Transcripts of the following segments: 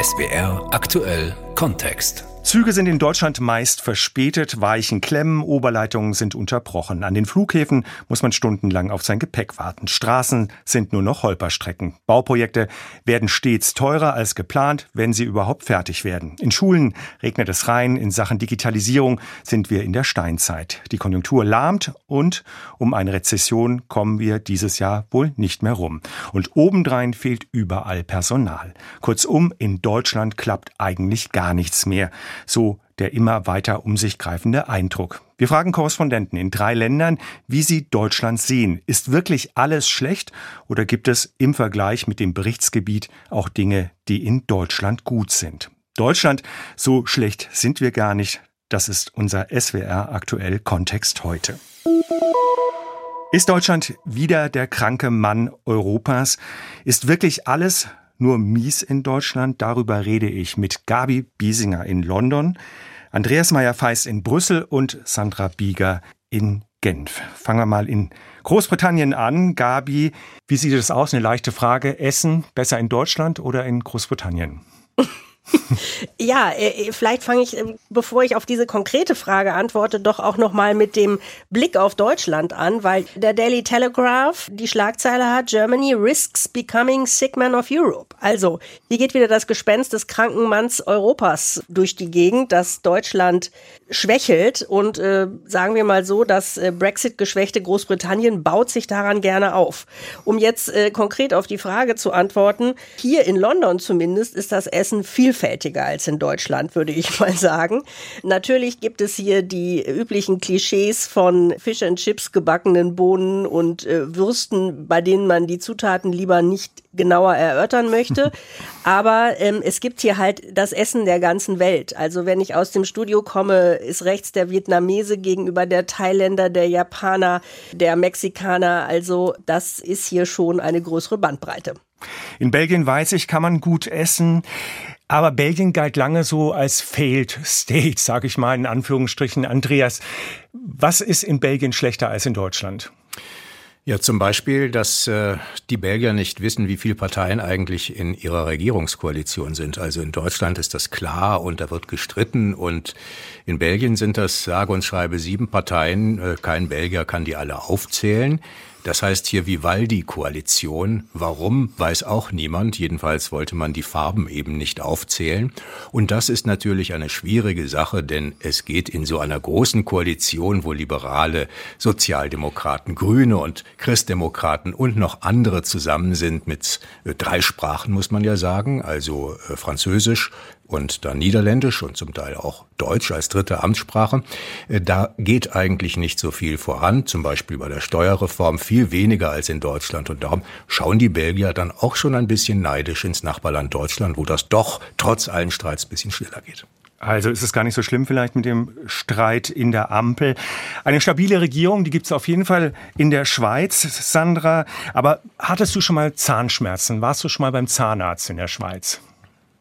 SBR aktuell Kontext. Züge sind in Deutschland meist verspätet, Weichen klemmen, Oberleitungen sind unterbrochen. An den Flughäfen muss man stundenlang auf sein Gepäck warten. Straßen sind nur noch Holperstrecken. Bauprojekte werden stets teurer als geplant, wenn sie überhaupt fertig werden. In Schulen regnet es rein. In Sachen Digitalisierung sind wir in der Steinzeit. Die Konjunktur lahmt und um eine Rezession kommen wir dieses Jahr wohl nicht mehr rum. Und obendrein fehlt überall Personal. Kurzum, in Deutschland klappt eigentlich gar nichts mehr. So der immer weiter um sich greifende Eindruck. Wir fragen Korrespondenten in drei Ländern, wie sie Deutschland sehen. Ist wirklich alles schlecht oder gibt es im Vergleich mit dem Berichtsgebiet auch Dinge, die in Deutschland gut sind? Deutschland, so schlecht sind wir gar nicht. Das ist unser SWR aktuell Kontext heute. Ist Deutschland wieder der kranke Mann Europas? Ist wirklich alles nur mies in Deutschland? Darüber rede ich mit Gabi Biesinger in London, Andreas Meyer-Feist in Brüssel und Sandra Bieger in Genf. Fangen wir mal in Großbritannien an. Gabi, wie sieht es aus? Eine leichte Frage. Essen besser in Deutschland oder in Großbritannien? ja, äh, äh, vielleicht fange ich, äh, bevor ich auf diese konkrete Frage antworte, doch auch noch mal mit dem Blick auf Deutschland an, weil der Daily Telegraph die Schlagzeile hat: Germany risks becoming sick man of Europe. Also hier geht wieder das Gespenst des kranken Manns Europas durch die Gegend, dass Deutschland schwächelt und äh, sagen wir mal so, das äh, Brexit-geschwächte Großbritannien baut sich daran gerne auf. Um jetzt äh, konkret auf die Frage zu antworten: Hier in London zumindest ist das Essen viel vielfältiger als in Deutschland, würde ich mal sagen. Natürlich gibt es hier die üblichen Klischees von Fish and Chips, gebackenen Bohnen und äh, Würsten, bei denen man die Zutaten lieber nicht genauer erörtern möchte. Aber ähm, es gibt hier halt das Essen der ganzen Welt. Also wenn ich aus dem Studio komme, ist rechts der Vietnamese gegenüber der Thailänder, der Japaner, der Mexikaner. Also das ist hier schon eine größere Bandbreite. In Belgien weiß ich, kann man gut essen. Aber Belgien galt lange so als failed state, sage ich mal in Anführungsstrichen. Andreas, was ist in Belgien schlechter als in Deutschland? Ja, zum Beispiel, dass äh, die Belgier nicht wissen, wie viele Parteien eigentlich in ihrer Regierungskoalition sind. Also in Deutschland ist das klar und da wird gestritten und in Belgien sind das sage und schreibe sieben Parteien. Äh, kein Belgier kann die alle aufzählen. Das heißt hier Vivaldi-Koalition. Warum, weiß auch niemand. Jedenfalls wollte man die Farben eben nicht aufzählen. Und das ist natürlich eine schwierige Sache, denn es geht in so einer großen Koalition, wo Liberale, Sozialdemokraten, Grüne und Christdemokraten und noch andere zusammen sind mit äh, drei Sprachen, muss man ja sagen, also äh, Französisch, und dann Niederländisch und zum Teil auch Deutsch als dritte Amtssprache. Äh, da geht eigentlich nicht so viel voran, zum Beispiel bei der Steuerreform viel weniger als in Deutschland. Und darum schauen die Belgier dann auch schon ein bisschen neidisch ins Nachbarland Deutschland, wo das doch trotz allen Streits ein bisschen schneller geht. Also ist es gar nicht so schlimm vielleicht mit dem Streit in der Ampel. Eine stabile Regierung, die gibt es auf jeden Fall in der Schweiz, Sandra. Aber hattest du schon mal Zahnschmerzen? Warst du schon mal beim Zahnarzt in der Schweiz?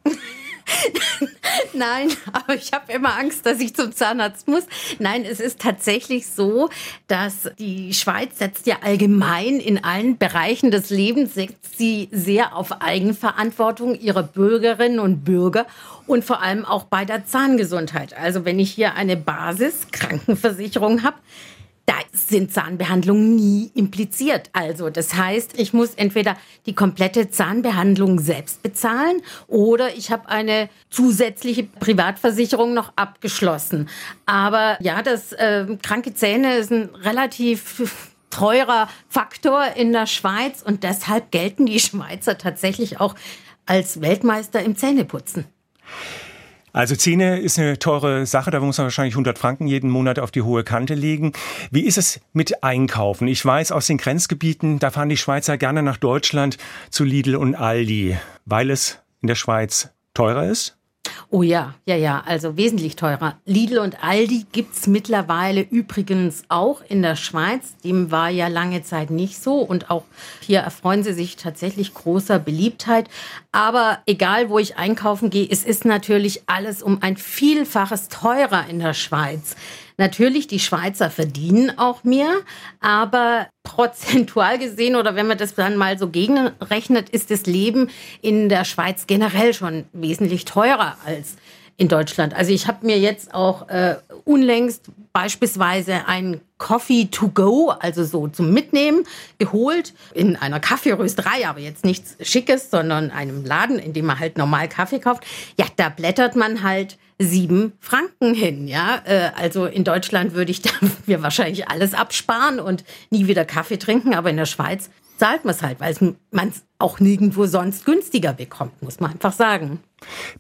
Nein, aber ich habe immer Angst, dass ich zum Zahnarzt muss. Nein, es ist tatsächlich so, dass die Schweiz setzt ja allgemein in allen Bereichen des Lebens, setzt sie sehr auf Eigenverantwortung ihrer Bürgerinnen und Bürger und vor allem auch bei der Zahngesundheit. Also wenn ich hier eine Basiskrankenversicherung habe, da sind Zahnbehandlungen nie impliziert. Also das heißt, ich muss entweder die komplette Zahnbehandlung selbst bezahlen oder ich habe eine zusätzliche Privatversicherung noch abgeschlossen. Aber ja, das äh, kranke Zähne ist ein relativ teurer Faktor in der Schweiz und deshalb gelten die Schweizer tatsächlich auch als Weltmeister im Zähneputzen. Also Zähne ist eine teure Sache, da muss man wahrscheinlich 100 Franken jeden Monat auf die hohe Kante legen. Wie ist es mit Einkaufen? Ich weiß aus den Grenzgebieten, da fahren die Schweizer gerne nach Deutschland zu Lidl und Aldi, weil es in der Schweiz teurer ist? Oh ja, ja, ja, also wesentlich teurer. Lidl und Aldi gibt's mittlerweile übrigens auch in der Schweiz. Dem war ja lange Zeit nicht so und auch hier erfreuen sie sich tatsächlich großer Beliebtheit. Aber egal, wo ich einkaufen gehe, es ist natürlich alles um ein Vielfaches teurer in der Schweiz. Natürlich, die Schweizer verdienen auch mehr, aber prozentual gesehen oder wenn man das dann mal so gegenrechnet, ist das Leben in der Schweiz generell schon wesentlich teurer als in Deutschland. Also ich habe mir jetzt auch äh, unlängst beispielsweise ein Coffee to go, also so zum Mitnehmen, geholt in einer Kaffeerösterei, aber jetzt nichts Schickes, sondern einem Laden, in dem man halt normal Kaffee kauft. Ja, da blättert man halt sieben Franken hin, ja. Äh, also in Deutschland würde ich da mir wahrscheinlich alles absparen und nie wieder Kaffee trinken, aber in der Schweiz zahlt man es halt, weil man es auch nirgendwo sonst günstiger bekommt, muss man einfach sagen.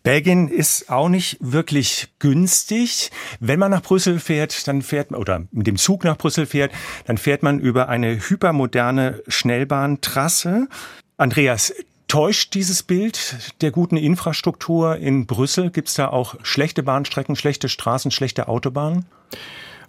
Belgien ist auch nicht wirklich günstig. Wenn man nach Brüssel fährt, dann fährt man, oder mit dem Zug nach Brüssel fährt, dann fährt man über eine hypermoderne Schnellbahntrasse. Andreas, Täuscht dieses Bild der guten Infrastruktur in Brüssel? Gibt es da auch schlechte Bahnstrecken, schlechte Straßen, schlechte Autobahnen?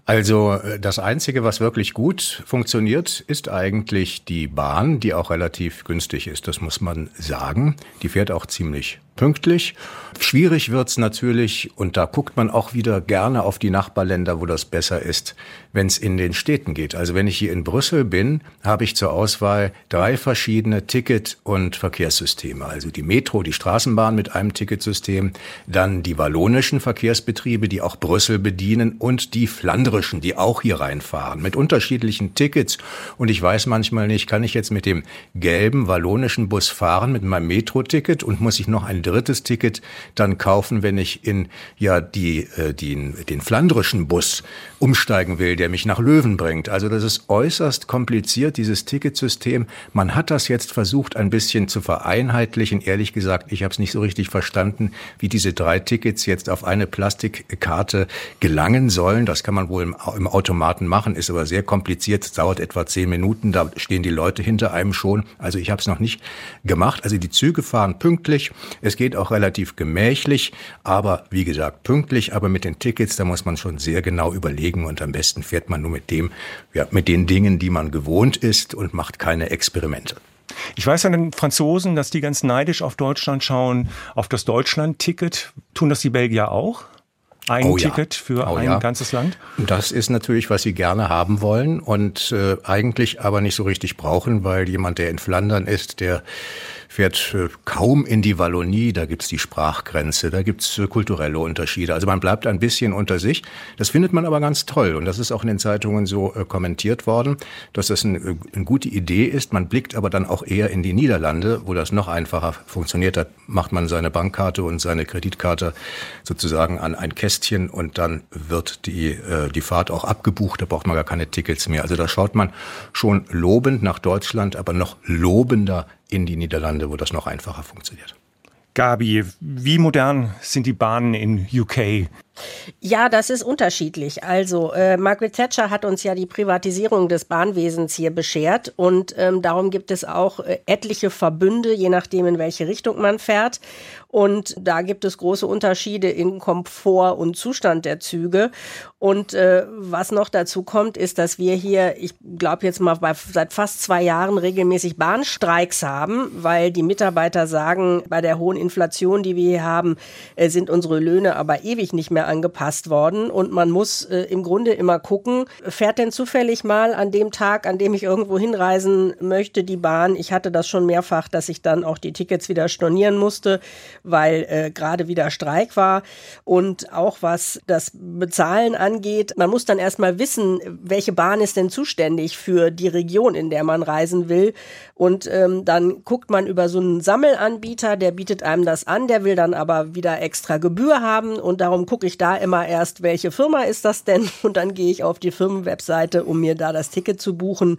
Also äh, das Einzige, was wirklich gut funktioniert, ist eigentlich die Bahn, die auch relativ günstig ist. Das muss man sagen. Die fährt auch ziemlich pünktlich. Schwierig wird's natürlich, und da guckt man auch wieder gerne auf die Nachbarländer, wo das besser ist, wenn es in den Städten geht. Also wenn ich hier in Brüssel bin, habe ich zur Auswahl drei verschiedene Ticket- und Verkehrssysteme. Also die Metro, die Straßenbahn mit einem Ticketsystem, dann die wallonischen Verkehrsbetriebe, die auch Brüssel bedienen, und die flandrischen, die auch hier reinfahren, mit unterschiedlichen Tickets. Und ich weiß manchmal nicht, kann ich jetzt mit dem gelben wallonischen Bus fahren, mit meinem Metro-Ticket und muss ich noch ein drittes Ticket dann kaufen, wenn ich in ja die, äh, die, den flandrischen Bus umsteigen will, der mich nach Löwen bringt. Also das ist äußerst kompliziert, dieses Ticketsystem. Man hat das jetzt versucht, ein bisschen zu vereinheitlichen. Ehrlich gesagt, ich habe es nicht so richtig verstanden, wie diese drei Tickets jetzt auf eine Plastikkarte gelangen sollen. Das kann man wohl im, im Automaten machen, ist aber sehr kompliziert. Es dauert etwa zehn Minuten, da stehen die Leute hinter einem schon. Also ich habe es noch nicht gemacht. Also die Züge fahren pünktlich. Es geht auch relativ gemächlich, aber wie gesagt, pünktlich. Aber mit den Tickets, da muss man schon sehr genau überlegen und am besten fährt man nur mit dem, ja, mit den Dingen, die man gewohnt ist und macht keine Experimente. Ich weiß an den Franzosen, dass die ganz neidisch auf Deutschland schauen, auf das Deutschland-Ticket. Tun das die Belgier auch? Ein oh, Ticket ja. für oh, ein ja. ganzes Land? Das ist natürlich, was sie gerne haben wollen und äh, eigentlich aber nicht so richtig brauchen, weil jemand, der in Flandern ist, der fährt äh, kaum in die Wallonie, da gibt's die Sprachgrenze, da gibt's äh, kulturelle Unterschiede. Also man bleibt ein bisschen unter sich. Das findet man aber ganz toll und das ist auch in den Zeitungen so äh, kommentiert worden, dass das eine, eine gute Idee ist. Man blickt aber dann auch eher in die Niederlande, wo das noch einfacher funktioniert. Da macht man seine Bankkarte und seine Kreditkarte sozusagen an ein Kästchen und dann wird die, die Fahrt auch abgebucht. Da braucht man gar keine Tickets mehr. Also da schaut man schon lobend nach Deutschland, aber noch lobender in die Niederlande, wo das noch einfacher funktioniert. Gabi, wie modern sind die Bahnen in UK? Ja, das ist unterschiedlich. Also äh, Margaret Thatcher hat uns ja die Privatisierung des Bahnwesens hier beschert und ähm, darum gibt es auch äh, etliche Verbünde, je nachdem in welche Richtung man färt. Und da gibt es große Unterschiede in Komfort und Zustand der Züge. Und äh, was noch dazu kommt, ist, dass wir hier, ich glaube jetzt mal bei, seit fast zwei Jahren regelmäßig Bahnstreiks haben, weil die Mitarbeiter sagen, bei der hohen Inflation, die wir hier haben, äh, sind unsere Löhne aber ewig nicht mehr angepasst worden. Und man muss äh, im Grunde immer gucken, fährt denn zufällig mal an dem Tag, an dem ich irgendwo hinreisen möchte, die Bahn. Ich hatte das schon mehrfach, dass ich dann auch die Tickets wieder stornieren musste, weil äh, gerade wieder Streik war. Und auch was das Bezahlen angeht, man muss dann erstmal wissen, welche Bahn ist denn zuständig für die Region, in der man reisen will. Und ähm, dann guckt man über so einen Sammelanbieter, der bietet einem das an, der will dann aber wieder extra Gebühr haben und darum gucke ich da immer erst, welche Firma ist das denn? Und dann gehe ich auf die Firmenwebseite, um mir da das Ticket zu buchen.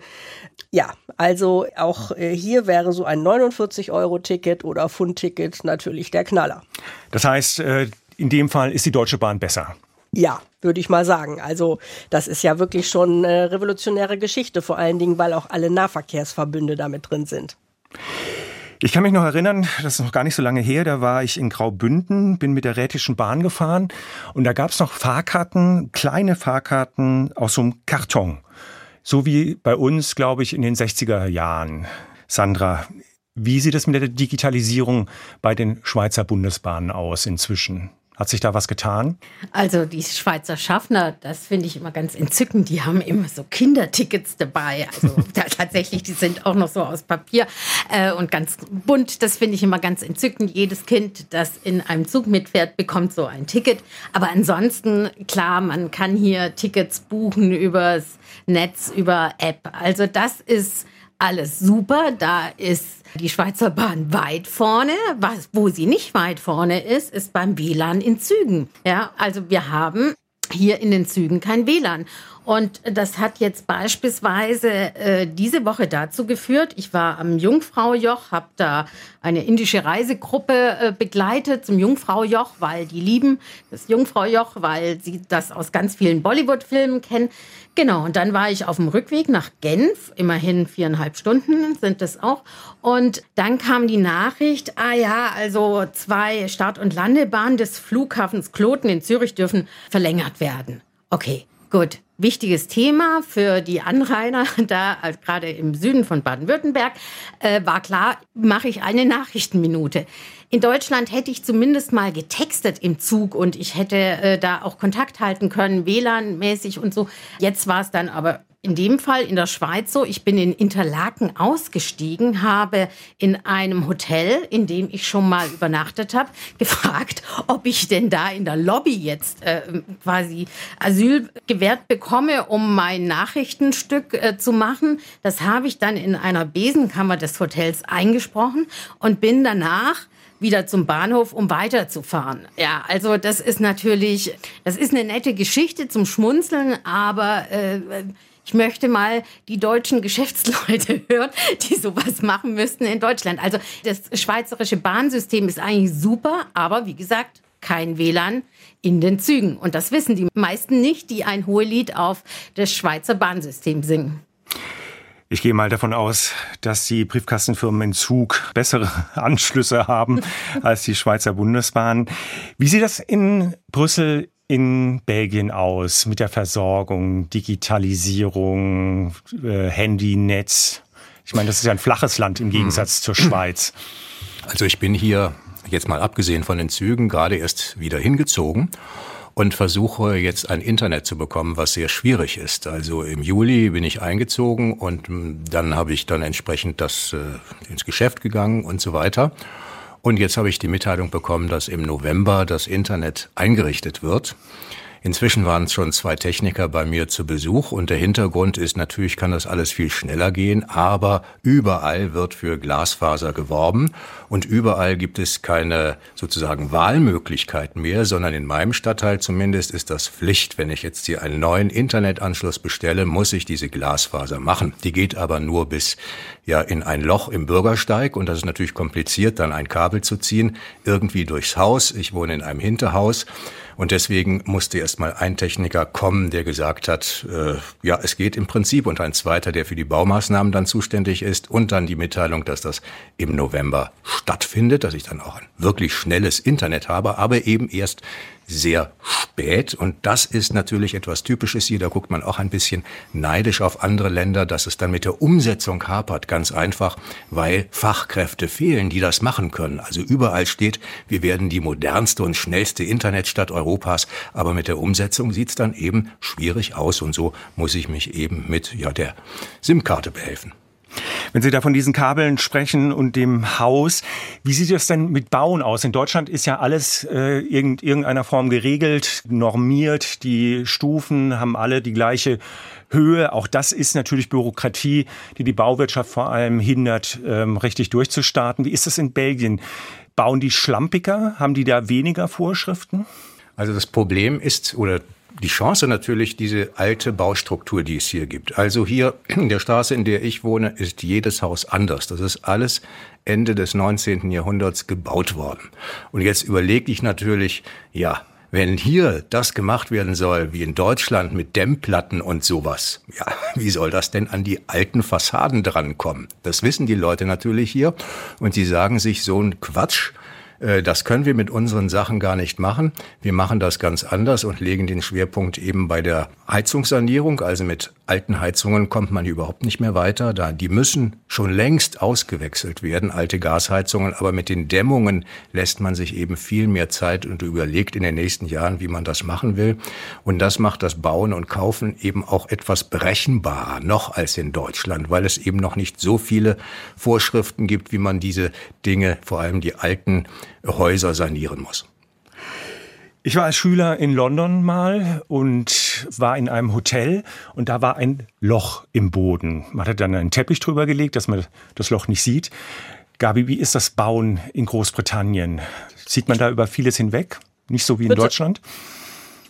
Ja, also auch äh, hier wäre so ein 49-Euro-Ticket oder Pfund-Ticket natürlich der Knaller. Das heißt, äh, in dem Fall ist die Deutsche Bahn besser. Ja, würde ich mal sagen. Also das ist ja wirklich schon eine revolutionäre Geschichte, vor allen Dingen, weil auch alle Nahverkehrsverbünde damit drin sind. Ich kann mich noch erinnern, das ist noch gar nicht so lange her, da war ich in Graubünden, bin mit der Rätischen Bahn gefahren und da gab es noch Fahrkarten, kleine Fahrkarten aus so einem Karton. So wie bei uns, glaube ich, in den 60er Jahren. Sandra, wie sieht es mit der Digitalisierung bei den Schweizer Bundesbahnen aus inzwischen? Hat sich da was getan? Also die Schweizer Schaffner, das finde ich immer ganz entzückend. Die haben immer so Kindertickets dabei. Also tatsächlich, die sind auch noch so aus Papier äh, und ganz bunt. Das finde ich immer ganz entzückend. Jedes Kind, das in einem Zug mitfährt, bekommt so ein Ticket. Aber ansonsten, klar, man kann hier Tickets buchen übers Netz, über App. Also das ist alles super. Da ist die Schweizer Bahn weit vorne. Was, wo sie nicht weit vorne ist, ist beim WLAN in Zügen. Ja, also wir haben hier in den Zügen kein WLAN. Und das hat jetzt beispielsweise äh, diese Woche dazu geführt, ich war am Jungfraujoch, habe da eine indische Reisegruppe äh, begleitet zum Jungfraujoch, weil die lieben das Jungfraujoch, weil sie das aus ganz vielen Bollywood-Filmen kennen. Genau, und dann war ich auf dem Rückweg nach Genf, immerhin viereinhalb Stunden sind das auch. Und dann kam die Nachricht, ah ja, also zwei Start- und Landebahnen des Flughafens Kloten in Zürich dürfen verlängert werden. Okay, gut wichtiges Thema für die Anrainer da, also gerade im Süden von Baden-Württemberg, äh, war klar, mache ich eine Nachrichtenminute. In Deutschland hätte ich zumindest mal getextet im Zug und ich hätte äh, da auch Kontakt halten können, WLAN-mäßig und so. Jetzt war es dann aber in dem Fall in der Schweiz so, ich bin in Interlaken ausgestiegen, habe in einem Hotel, in dem ich schon mal übernachtet habe, gefragt, ob ich denn da in der Lobby jetzt äh, quasi Asyl gewährt bekomme, um mein Nachrichtenstück äh, zu machen. Das habe ich dann in einer Besenkammer des Hotels eingesprochen und bin danach wieder zum Bahnhof, um weiterzufahren. Ja, also das ist natürlich, das ist eine nette Geschichte zum Schmunzeln, aber äh, ich möchte mal die deutschen Geschäftsleute hören, die sowas machen müssten in Deutschland. Also das schweizerische Bahnsystem ist eigentlich super, aber wie gesagt, kein WLAN in den Zügen. Und das wissen die meisten nicht, die ein Hohelied auf das Schweizer Bahnsystem singen. Ich gehe mal davon aus, dass die Briefkastenfirmen in Zug bessere Anschlüsse haben als die Schweizer Bundesbahn. Wie sieht das in Brüssel in Belgien aus mit der Versorgung, Digitalisierung, äh, Handynetz? Ich meine, das ist ja ein flaches Land im Gegensatz zur Schweiz. Also ich bin hier jetzt mal abgesehen von den Zügen gerade erst wieder hingezogen und versuche jetzt ein Internet zu bekommen, was sehr schwierig ist. Also im Juli bin ich eingezogen und dann habe ich dann entsprechend das äh, ins Geschäft gegangen und so weiter. Und jetzt habe ich die Mitteilung bekommen, dass im November das Internet eingerichtet wird. Inzwischen waren es schon zwei Techniker bei mir zu Besuch und der Hintergrund ist, natürlich kann das alles viel schneller gehen, aber überall wird für Glasfaser geworben und überall gibt es keine sozusagen Wahlmöglichkeiten mehr, sondern in meinem Stadtteil zumindest ist das Pflicht. Wenn ich jetzt hier einen neuen Internetanschluss bestelle, muss ich diese Glasfaser machen. Die geht aber nur bis ja in ein Loch im Bürgersteig und das ist natürlich kompliziert, dann ein Kabel zu ziehen, irgendwie durchs Haus. Ich wohne in einem Hinterhaus und deswegen musste erst mal ein Techniker kommen, der gesagt hat, äh, ja, es geht im Prinzip und ein zweiter, der für die Baumaßnahmen dann zuständig ist und dann die Mitteilung, dass das im November stattfindet, dass ich dann auch ein wirklich schnelles Internet habe, aber eben erst sehr spät. Und das ist natürlich etwas Typisches hier. Da guckt man auch ein bisschen neidisch auf andere Länder, dass es dann mit der Umsetzung hapert. Ganz einfach, weil Fachkräfte fehlen, die das machen können. Also überall steht, wir werden die modernste und schnellste Internetstadt Europas. Aber mit der Umsetzung sieht's dann eben schwierig aus. Und so muss ich mich eben mit ja, der SIM-Karte behelfen. Wenn Sie da von diesen Kabeln sprechen und dem Haus, wie sieht das denn mit Bauen aus? In Deutschland ist ja alles äh, in irgendeiner Form geregelt, normiert. Die Stufen haben alle die gleiche Höhe. Auch das ist natürlich Bürokratie, die die Bauwirtschaft vor allem hindert, ähm, richtig durchzustarten. Wie ist das in Belgien? Bauen die schlampiger? Haben die da weniger Vorschriften? Also das Problem ist, oder die Chance natürlich diese alte Baustruktur, die es hier gibt. Also hier in der Straße, in der ich wohne, ist jedes Haus anders. Das ist alles Ende des 19. Jahrhunderts gebaut worden. Und jetzt überlege ich natürlich, ja, wenn hier das gemacht werden soll, wie in Deutschland mit Dämmplatten und sowas, ja, wie soll das denn an die alten Fassaden drankommen? Das wissen die Leute natürlich hier und die sagen sich, so ein Quatsch, das können wir mit unseren Sachen gar nicht machen. Wir machen das ganz anders und legen den Schwerpunkt eben bei der Heizungssanierung. Also mit alten Heizungen kommt man überhaupt nicht mehr weiter. Da, die müssen schon längst ausgewechselt werden, alte Gasheizungen. Aber mit den Dämmungen lässt man sich eben viel mehr Zeit und überlegt in den nächsten Jahren, wie man das machen will. Und das macht das Bauen und Kaufen eben auch etwas berechenbarer noch als in Deutschland, weil es eben noch nicht so viele Vorschriften gibt, wie man diese Dinge, vor allem die alten Häuser sanieren muss. Ich war als Schüler in London mal und war in einem Hotel und da war ein Loch im Boden. Man hat dann einen Teppich drüber gelegt, dass man das Loch nicht sieht. Gabi, wie ist das Bauen in Großbritannien? Sieht man da über vieles hinweg? Nicht so wie in Deutschland?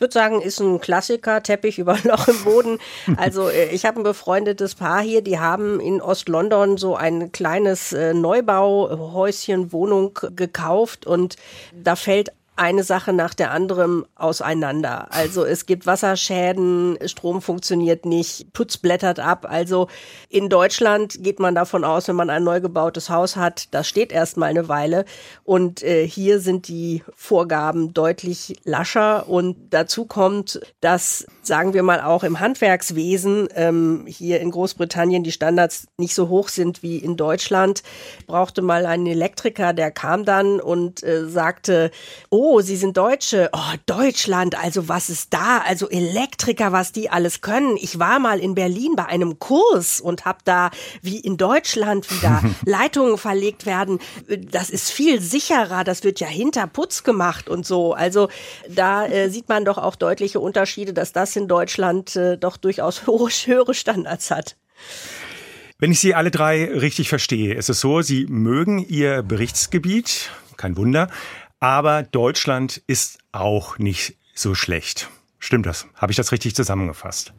Ich würde sagen, ist ein Klassiker, Teppich über Loch im Boden. Also äh, ich habe ein befreundetes Paar hier, die haben in Ost-London so ein kleines äh, Neubauhäuschen, Wohnung gekauft und da fällt eine Sache nach der anderen auseinander. Also es gibt Wasserschäden, Strom funktioniert nicht, Putz blättert ab. Also in Deutschland geht man davon aus, wenn man ein neu gebautes Haus hat, das steht erstmal eine Weile. Und äh, hier sind die Vorgaben deutlich lascher. Und dazu kommt, dass, sagen wir mal, auch im Handwerkswesen ähm, hier in Großbritannien die Standards nicht so hoch sind wie in Deutschland. Brauchte mal einen Elektriker, der kam dann und äh, sagte, oh, oh, Sie sind Deutsche, oh, Deutschland, also was ist da? Also Elektriker, was die alles können. Ich war mal in Berlin bei einem Kurs und habe da, wie in Deutschland, wieder Leitungen verlegt werden. Das ist viel sicherer, das wird ja hinter Putz gemacht und so. Also da äh, sieht man doch auch deutliche Unterschiede, dass das in Deutschland äh, doch durchaus höhere Standards hat. Wenn ich Sie alle drei richtig verstehe, ist es so, Sie mögen Ihr Berichtsgebiet, kein Wunder, aber Deutschland ist auch nicht so schlecht. Stimmt das? Habe ich das richtig zusammengefasst?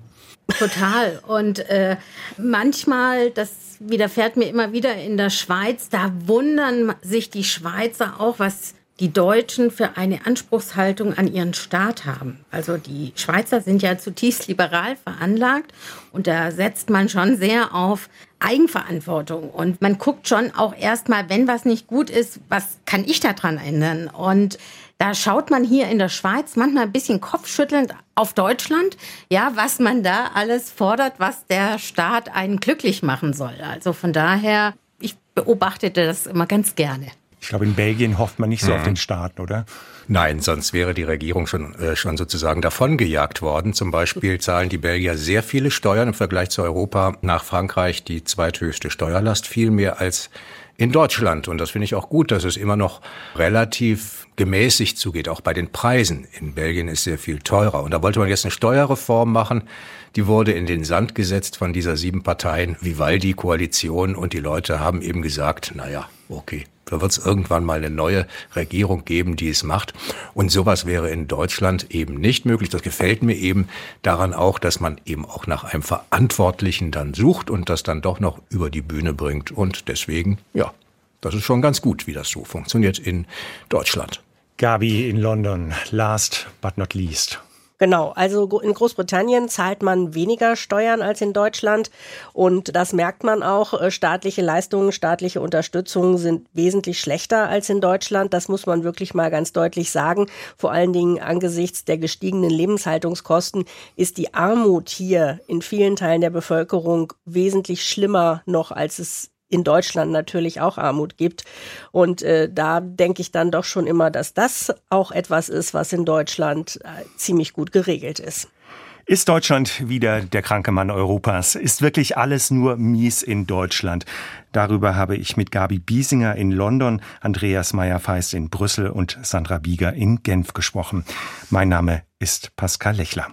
Total. Und äh, manchmal, das widerfährt mir immer wieder in der Schweiz, da wundern sich die Schweizer auch, was die Deutschen für eine Anspruchshaltung an ihren Staat haben. Also die Schweizer sind ja zutiefst liberal veranlagt und da setzt man schon sehr auf Eigenverantwortung. Und man guckt schon auch erstmal, wenn was nicht gut ist, was kann ich daran ändern? Und da schaut man hier in der Schweiz manchmal ein bisschen kopfschüttelnd auf Deutschland, ja, was man da alles fordert, was der Staat einen glücklich machen soll. Also von daher, ich beobachtete das immer ganz gerne. Ich glaube, in Belgien hofft man nicht so mhm. auf den Staat, oder? Nein, sonst wäre die Regierung schon, äh, schon sozusagen davongejagt worden. Zum Beispiel zahlen die Belgier sehr viele Steuern im Vergleich zu Europa. Nach Frankreich die zweithöchste Steuerlast, viel mehr als in Deutschland. Und das finde ich auch gut, dass es immer noch relativ gemäßigt zugeht, auch bei den Preisen. In Belgien ist sehr viel teurer. Und da wollte man jetzt eine Steuerreform machen. Die wurde in den Sand gesetzt von dieser sieben Parteien Vivaldi-Koalition. Und die Leute haben eben gesagt, na ja, okay, da wird es irgendwann mal eine neue Regierung geben, die es macht. Und sowas wäre in Deutschland eben nicht möglich. Das gefällt mir eben daran auch, dass man eben auch nach einem Verantwortlichen dann sucht und das dann doch noch über die Bühne bringt. Und deswegen, ja, das ist schon ganz gut, wie das so funktioniert in Deutschland. Gabi in London, last but not least. Genau, also in Großbritannien zahlt man weniger Steuern als in Deutschland und das merkt man auch. Äh, staatliche Leistungen, staatliche Unterstützung sind wesentlich schlechter als in Deutschland. Das muss man wirklich mal ganz deutlich sagen. Vor allen Dingen angesichts der gestiegenen Lebenshaltungskosten ist die Armut hier in vielen Teilen der Bevölkerung wesentlich schlimmer noch, als es in Deutschland natürlich auch Armut gibt. Und äh, da denke ich dann doch schon immer, dass das auch etwas ist, was in Deutschland äh, ziemlich gut geregelt ist. Ist Deutschland wieder der kranke Mann Europas? Ist wirklich alles nur mies in Deutschland? Darüber habe ich mit Gabi Biesinger in London, Andreas Meyer-Feist in Brüssel und Sandra Bieger in Genf gesprochen. Mein Name ist Pascal Lechler.